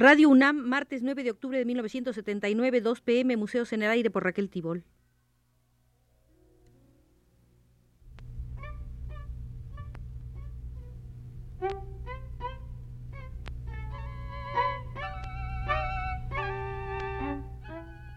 Radio UNAM, martes 9 de octubre de 1979, 2 pm, Museos en el Aire por Raquel Tibol.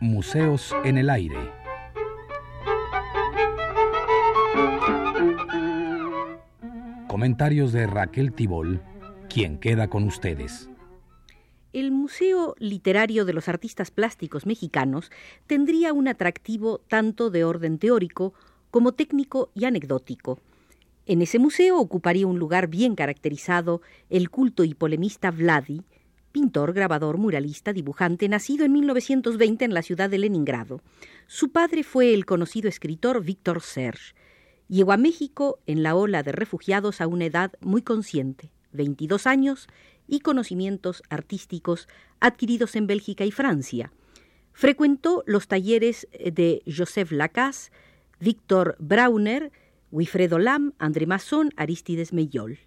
Museos en el Aire. Comentarios de Raquel Tibol, quien queda con ustedes. El Museo Literario de los Artistas Plásticos Mexicanos tendría un atractivo tanto de orden teórico como técnico y anecdótico. En ese museo ocuparía un lugar bien caracterizado el culto y polemista Vladi, pintor, grabador, muralista, dibujante, nacido en 1920 en la ciudad de Leningrado. Su padre fue el conocido escritor Víctor Serge. Llegó a México en la ola de refugiados a una edad muy consciente, 22 años, y conocimientos artísticos adquiridos en Bélgica y Francia. Frecuentó los talleres de Joseph Lacasse, Víctor Brauner, Wilfredo Lam, André Masson, Aristides Meyol.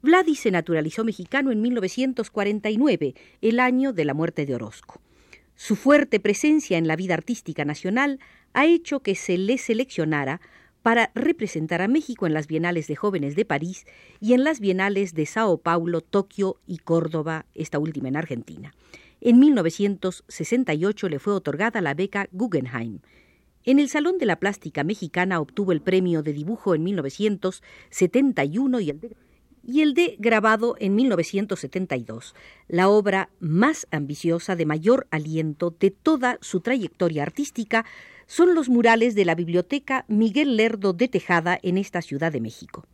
Vladi se naturalizó mexicano en 1949, el año de la muerte de Orozco. Su fuerte presencia en la vida artística nacional ha hecho que se le seleccionara para representar a México en las Bienales de Jóvenes de París y en las Bienales de Sao Paulo, Tokio y Córdoba, esta última en Argentina. En 1968 le fue otorgada la beca Guggenheim. En el Salón de la Plástica Mexicana obtuvo el premio de dibujo en 1971 y el de y el de grabado en 1972, la obra más ambiciosa de mayor aliento de toda su trayectoria artística, son los murales de la Biblioteca Miguel Lerdo de Tejada en esta Ciudad de México.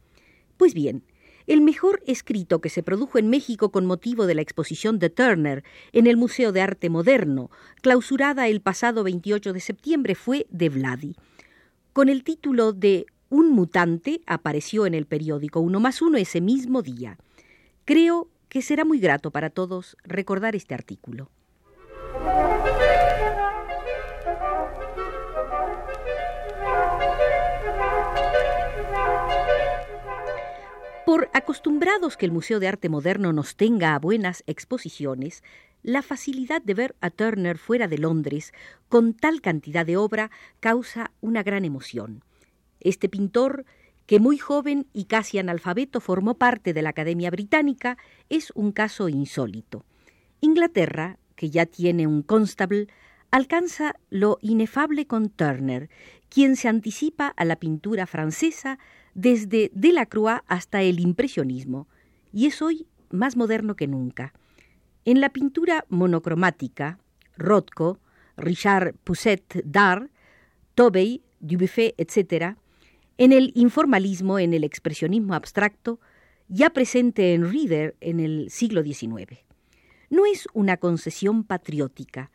Pues bien, el mejor escrito que se produjo en México con motivo de la exposición de Turner en el Museo de Arte Moderno, clausurada el pasado 28 de septiembre, fue de Vladi, con el título de un mutante apareció en el periódico Uno más Uno ese mismo día. Creo que será muy grato para todos recordar este artículo. Por acostumbrados que el Museo de Arte Moderno nos tenga a buenas exposiciones, la facilidad de ver a Turner fuera de Londres con tal cantidad de obra causa una gran emoción. Este pintor, que muy joven y casi analfabeto formó parte de la Academia Británica, es un caso insólito. Inglaterra, que ya tiene un constable, alcanza lo inefable con Turner, quien se anticipa a la pintura francesa desde Delacroix hasta el impresionismo, y es hoy más moderno que nunca. En la pintura monocromática, Rothko, Richard Pousset d'Art, Tobey, Dubuffet, etc., en el informalismo, en el expresionismo abstracto, ya presente en Reader en el siglo XIX. No es una concesión patriótica,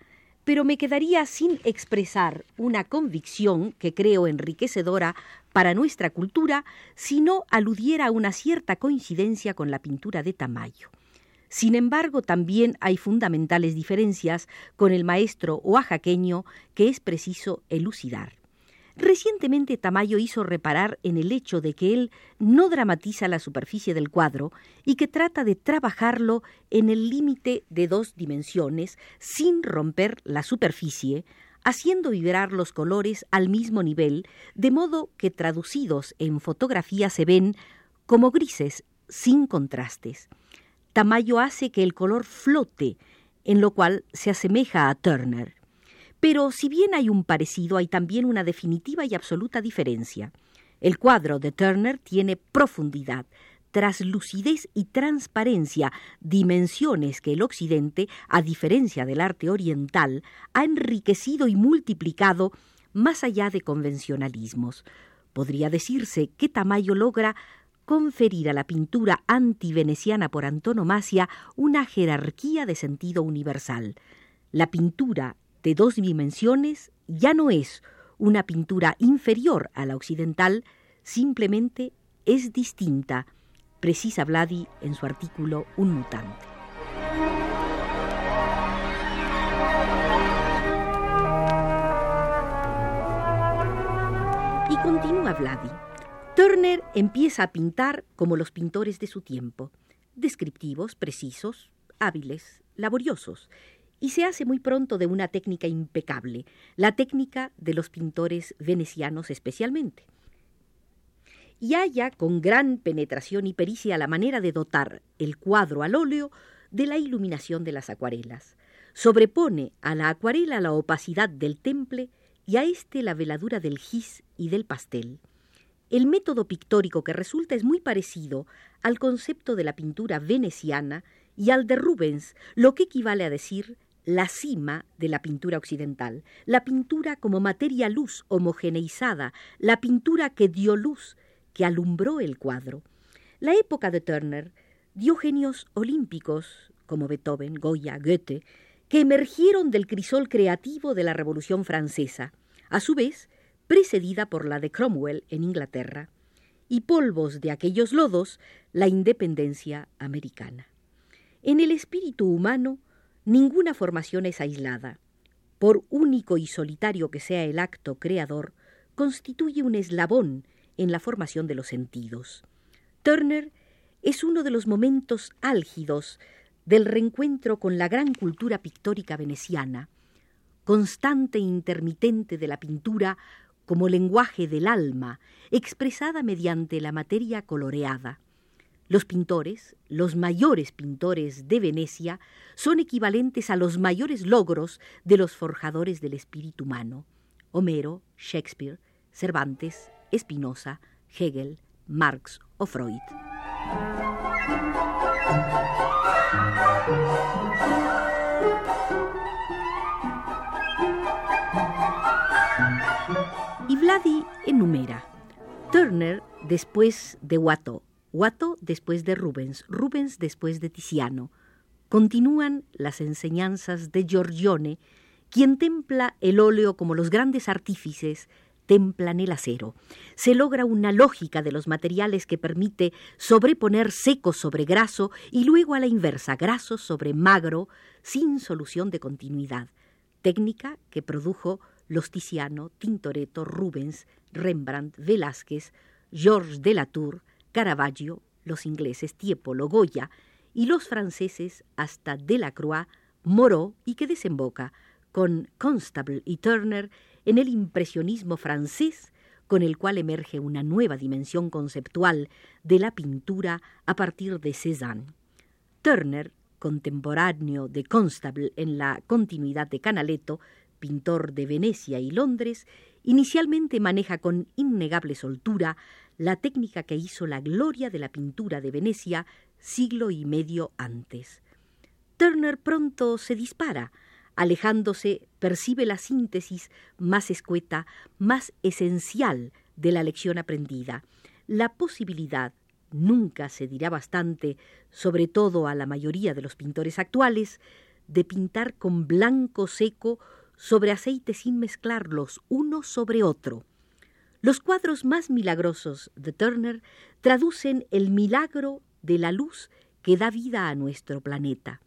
pero me quedaría sin expresar una convicción que creo enriquecedora para nuestra cultura si no aludiera a una cierta coincidencia con la pintura de Tamayo. Sin embargo, también hay fundamentales diferencias con el maestro oaxaqueño que es preciso elucidar. Recientemente Tamayo hizo reparar en el hecho de que él no dramatiza la superficie del cuadro y que trata de trabajarlo en el límite de dos dimensiones sin romper la superficie, haciendo vibrar los colores al mismo nivel, de modo que traducidos en fotografía se ven como grises, sin contrastes. Tamayo hace que el color flote, en lo cual se asemeja a Turner. Pero si bien hay un parecido, hay también una definitiva y absoluta diferencia. El cuadro de Turner tiene profundidad, traslucidez y transparencia, dimensiones que el Occidente, a diferencia del arte oriental, ha enriquecido y multiplicado más allá de convencionalismos. Podría decirse que Tamayo logra conferir a la pintura antiveneciana por antonomasia una jerarquía de sentido universal. La pintura de dos dimensiones ya no es una pintura inferior a la occidental, simplemente es distinta, precisa Vladi en su artículo Un mutante. Y continúa Vladi. Turner empieza a pintar como los pintores de su tiempo, descriptivos, precisos, hábiles, laboriosos, y se hace muy pronto de una técnica impecable, la técnica de los pintores venecianos especialmente. Y haya con gran penetración y pericia la manera de dotar el cuadro al óleo de la iluminación de las acuarelas. Sobrepone a la acuarela la opacidad del temple y a éste la veladura del gis y del pastel. El método pictórico que resulta es muy parecido al concepto de la pintura veneciana y al de Rubens, lo que equivale a decir la cima de la pintura occidental, la pintura como materia luz homogeneizada, la pintura que dio luz, que alumbró el cuadro. La época de Turner dio genios olímpicos, como Beethoven, Goya, Goethe, que emergieron del crisol creativo de la Revolución Francesa, a su vez precedida por la de Cromwell en Inglaterra, y polvos de aquellos lodos la independencia americana. En el espíritu humano, ninguna formación es aislada. Por único y solitario que sea el acto creador, constituye un eslabón en la formación de los sentidos. Turner es uno de los momentos álgidos del reencuentro con la gran cultura pictórica veneciana, constante e intermitente de la pintura como lenguaje del alma, expresada mediante la materia coloreada. Los pintores, los mayores pintores de Venecia, son equivalentes a los mayores logros de los forjadores del espíritu humano. Homero, Shakespeare, Cervantes, Spinoza, Hegel, Marx o Freud. Y Vladi enumera. Turner después de Watteau, Watteau después de Rubens, Rubens después de Tiziano. Continúan las enseñanzas de Giorgione, quien templa el óleo como los grandes artífices templan el acero. Se logra una lógica de los materiales que permite sobreponer seco sobre graso y luego a la inversa, graso sobre magro, sin solución de continuidad. Técnica que produjo los Tiziano, Tintoretto, Rubens, Rembrandt, Velázquez, Georges de Latour, Caravaggio, los ingleses Tiepolo, Goya y los franceses hasta Delacroix, Moreau y que desemboca con Constable y Turner en el impresionismo francés con el cual emerge una nueva dimensión conceptual de la pintura a partir de Cézanne. Turner, contemporáneo de Constable en la continuidad de Canaletto, pintor de Venecia y Londres, inicialmente maneja con innegable soltura la técnica que hizo la gloria de la pintura de Venecia siglo y medio antes. Turner pronto se dispara, alejándose, percibe la síntesis más escueta, más esencial de la lección aprendida, la posibilidad, nunca se dirá bastante, sobre todo a la mayoría de los pintores actuales, de pintar con blanco seco sobre aceite sin mezclarlos uno sobre otro, los cuadros más milagrosos de Turner traducen el milagro de la luz que da vida a nuestro planeta.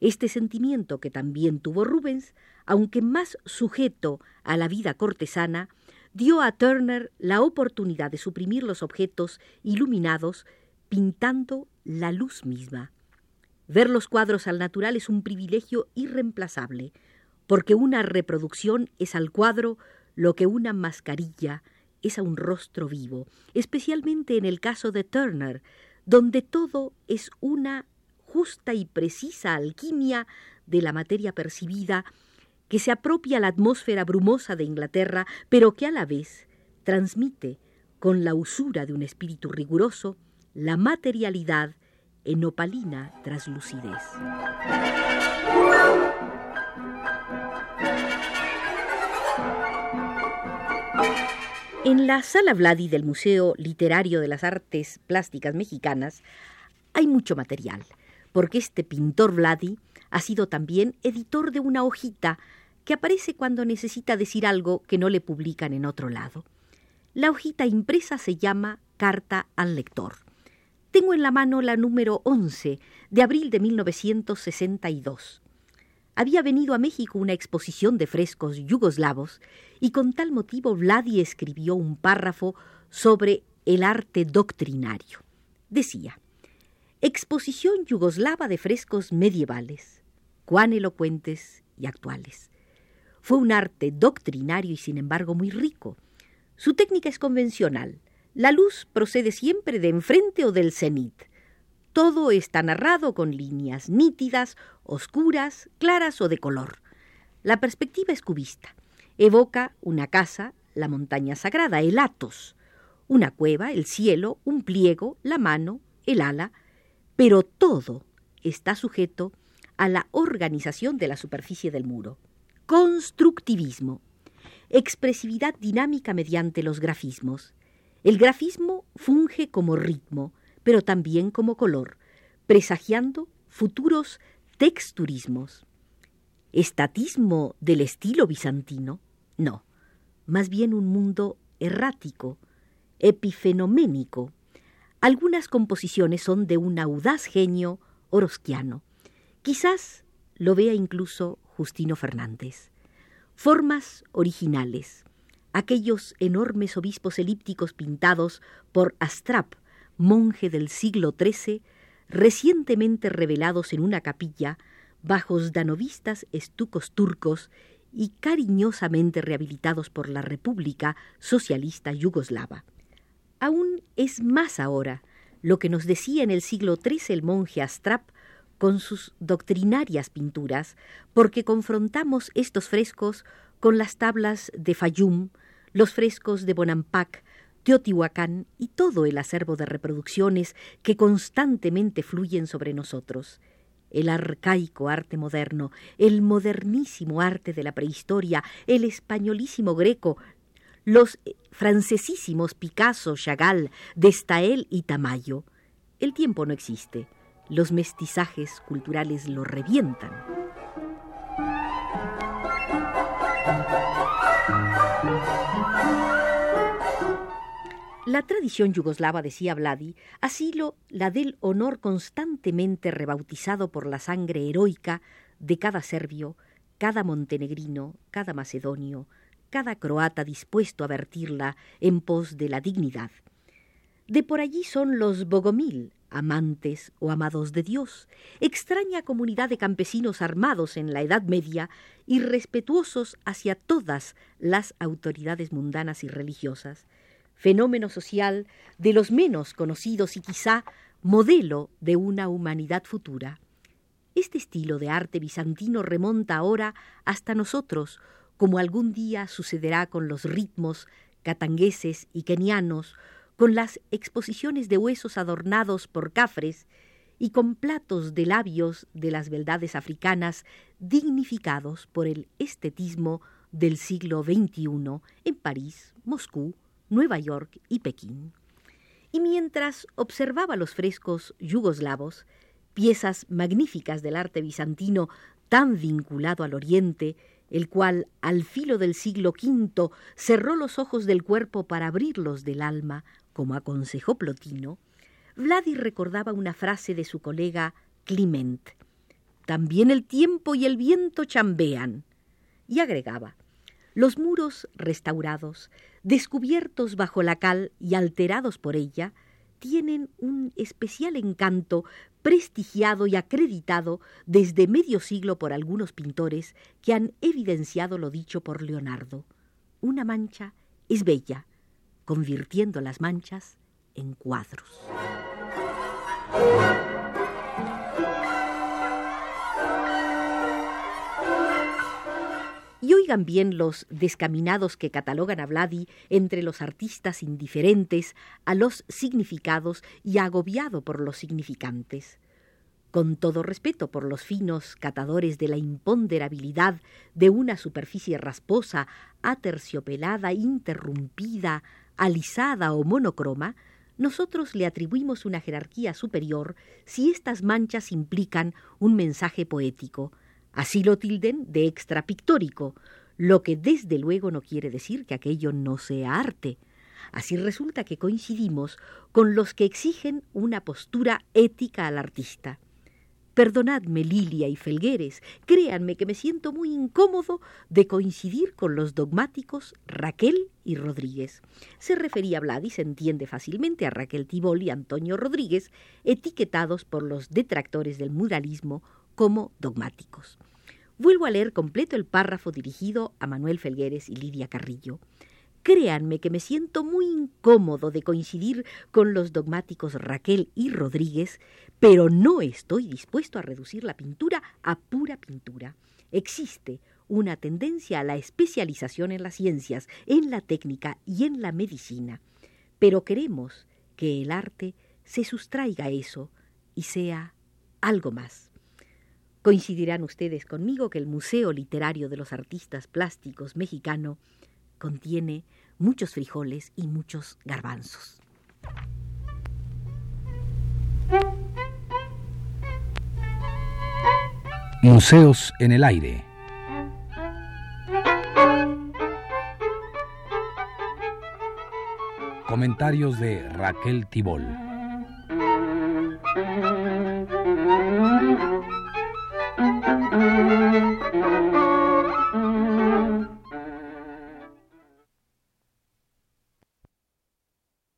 Este sentimiento que también tuvo Rubens, aunque más sujeto a la vida cortesana, dio a Turner la oportunidad de suprimir los objetos iluminados pintando la luz misma. Ver los cuadros al natural es un privilegio irreemplazable, porque una reproducción es al cuadro lo que una mascarilla es a un rostro vivo, especialmente en el caso de Turner, donde todo es una justa y precisa alquimia de la materia percibida que se apropia la atmósfera brumosa de Inglaterra, pero que a la vez transmite, con la usura de un espíritu riguroso, la materialidad en opalina traslucidez. En la sala Vladi del Museo Literario de las Artes Plásticas Mexicanas hay mucho material, porque este pintor Vladi ha sido también editor de una hojita que aparece cuando necesita decir algo que no le publican en otro lado. La hojita impresa se llama Carta al Lector. Tengo en la mano la número 11 de abril de 1962 había venido a México una exposición de frescos yugoslavos y con tal motivo Vladi escribió un párrafo sobre el arte doctrinario. Decía, Exposición yugoslava de frescos medievales, cuán elocuentes y actuales. Fue un arte doctrinario y sin embargo muy rico. Su técnica es convencional. La luz procede siempre de enfrente o del cenit. Todo está narrado con líneas nítidas, oscuras, claras o de color. La perspectiva es cubista. Evoca una casa, la montaña sagrada, el Atos, una cueva, el cielo, un pliego, la mano, el ala, pero todo está sujeto a la organización de la superficie del muro. Constructivismo. Expresividad dinámica mediante los grafismos. El grafismo funge como ritmo, pero también como color, presagiando futuros texturismos. ¿Estatismo del estilo bizantino? No, más bien un mundo errático, epifenoménico. Algunas composiciones son de un audaz genio orosquiano. Quizás lo vea incluso Justino Fernández. Formas originales. Aquellos enormes obispos elípticos pintados por Astrap, monje del siglo XIII, recientemente revelados en una capilla, bajos danovistas estucos turcos y cariñosamente rehabilitados por la República Socialista Yugoslava. Aún es más ahora lo que nos decía en el siglo XIII el monje Astrap con sus doctrinarias pinturas, porque confrontamos estos frescos con las tablas de Fayum, los frescos de Bonampak, Teotihuacán y todo el acervo de reproducciones que constantemente fluyen sobre nosotros. El arcaico arte moderno, el modernísimo arte de la prehistoria, el españolísimo greco, los francesísimos Picasso, Chagall, Destael y Tamayo. El tiempo no existe los mestizajes culturales lo revientan. La tradición yugoslava, decía Vladi, asilo la del honor constantemente rebautizado por la sangre heroica de cada serbio, cada montenegrino, cada macedonio, cada croata dispuesto a vertirla en pos de la dignidad. De por allí son los bogomil, amantes o amados de Dios, extraña comunidad de campesinos armados en la Edad Media y respetuosos hacia todas las autoridades mundanas y religiosas, fenómeno social de los menos conocidos y quizá modelo de una humanidad futura. Este estilo de arte bizantino remonta ahora hasta nosotros, como algún día sucederá con los ritmos catangueses y kenianos, con las exposiciones de huesos adornados por cafres y con platos de labios de las beldades africanas dignificados por el estetismo del siglo XXI en París, Moscú, Nueva York y Pekín. Y mientras observaba los frescos yugoslavos, piezas magníficas del arte bizantino tan vinculado al Oriente, el cual al filo del siglo V cerró los ojos del cuerpo para abrirlos del alma, como aconsejó Plotino, Vladi recordaba una frase de su colega Clement. También el tiempo y el viento chambean. Y agregaba, los muros restaurados, descubiertos bajo la cal y alterados por ella, tienen un especial encanto prestigiado y acreditado desde medio siglo por algunos pintores que han evidenciado lo dicho por Leonardo. Una mancha es bella, convirtiendo las manchas en cuadros. Oigan bien los descaminados que catalogan a Vladi entre los artistas indiferentes a los significados y agobiado por los significantes con todo respeto por los finos catadores de la imponderabilidad de una superficie rasposa, aterciopelada, interrumpida, alisada o monocroma, nosotros le atribuimos una jerarquía superior si estas manchas implican un mensaje poético. Así lo tilden de extrapictórico, lo que desde luego no quiere decir que aquello no sea arte. Así resulta que coincidimos con los que exigen una postura ética al artista. Perdonadme, Lilia y Felgueres, créanme que me siento muy incómodo de coincidir con los dogmáticos Raquel y Rodríguez. Se refería a y se entiende fácilmente a Raquel Tibol y Antonio Rodríguez, etiquetados por los detractores del muralismo como dogmáticos. Vuelvo a leer completo el párrafo dirigido a Manuel Felgueres y Lidia Carrillo. Créanme que me siento muy incómodo de coincidir con los dogmáticos Raquel y Rodríguez, pero no estoy dispuesto a reducir la pintura a pura pintura. Existe una tendencia a la especialización en las ciencias, en la técnica y en la medicina, pero queremos que el arte se sustraiga a eso y sea algo más. Coincidirán ustedes conmigo que el Museo Literario de los Artistas Plásticos Mexicano contiene muchos frijoles y muchos garbanzos. Museos en el aire. Comentarios de Raquel Tibol.